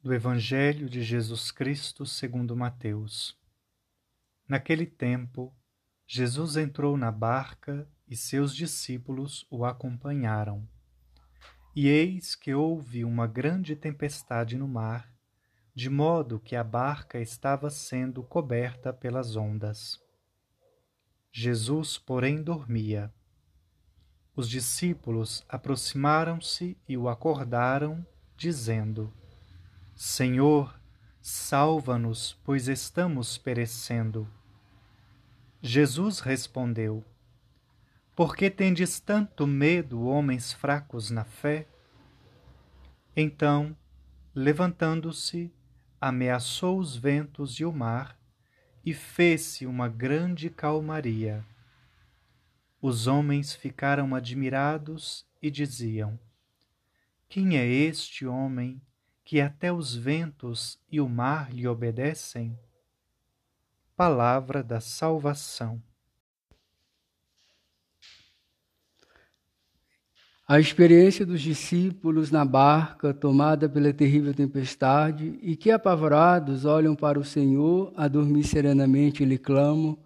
do Evangelho de Jesus Cristo segundo Mateus. Naquele tempo, Jesus entrou na barca e seus discípulos o acompanharam. E eis que houve uma grande tempestade no mar, de modo que a barca estava sendo coberta pelas ondas. Jesus, porém, dormia. Os discípulos aproximaram-se e o acordaram, dizendo: Senhor, salva-nos, pois estamos perecendo. Jesus respondeu: Por que tendes tanto medo, homens fracos na fé? Então, levantando-se, ameaçou os ventos e o mar, e fez-se uma grande calmaria. Os homens ficaram admirados e diziam: Quem é este homem que até os ventos e o mar lhe obedecem? Palavra da salvação. A experiência dos discípulos na barca tomada pela terrível tempestade e que, apavorados, olham para o Senhor a dormir serenamente e lhe clamam: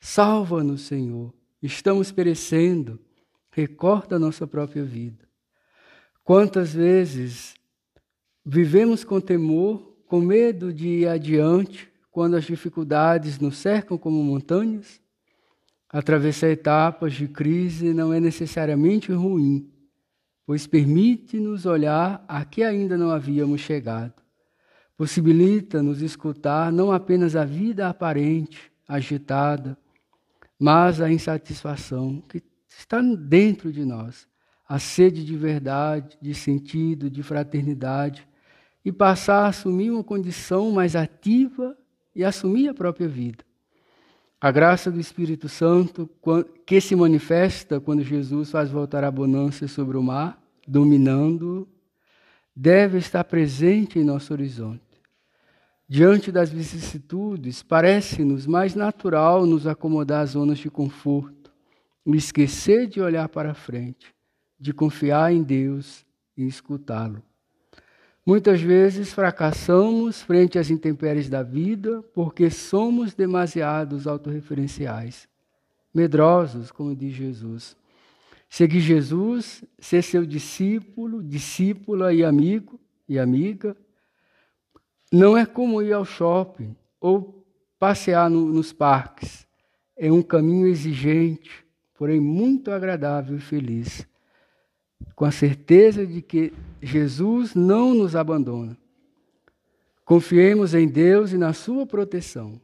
Salva-nos, Senhor, estamos perecendo, recorta a nossa própria vida. Quantas vezes Vivemos com temor, com medo de ir adiante quando as dificuldades nos cercam como montanhas? Atravessar etapas de crise não é necessariamente ruim, pois permite-nos olhar a que ainda não havíamos chegado. Possibilita-nos escutar não apenas a vida aparente, agitada, mas a insatisfação que está dentro de nós, a sede de verdade, de sentido, de fraternidade, e passar a assumir uma condição mais ativa e assumir a própria vida. A graça do Espírito Santo, que se manifesta quando Jesus faz voltar a bonança sobre o mar, dominando, deve estar presente em nosso horizonte. Diante das vicissitudes, parece-nos mais natural nos acomodar às zonas de conforto, esquecer de olhar para frente, de confiar em Deus e escutá-lo. Muitas vezes fracassamos frente às intempéries da vida porque somos demasiados autorreferenciais, medrosos, como diz Jesus. Seguir Jesus, ser seu discípulo, discípula e amigo e amiga, não é como ir ao shopping ou passear no, nos parques. É um caminho exigente, porém muito agradável e feliz com a certeza de que Jesus não nos abandona. Confiemos em Deus e na Sua proteção.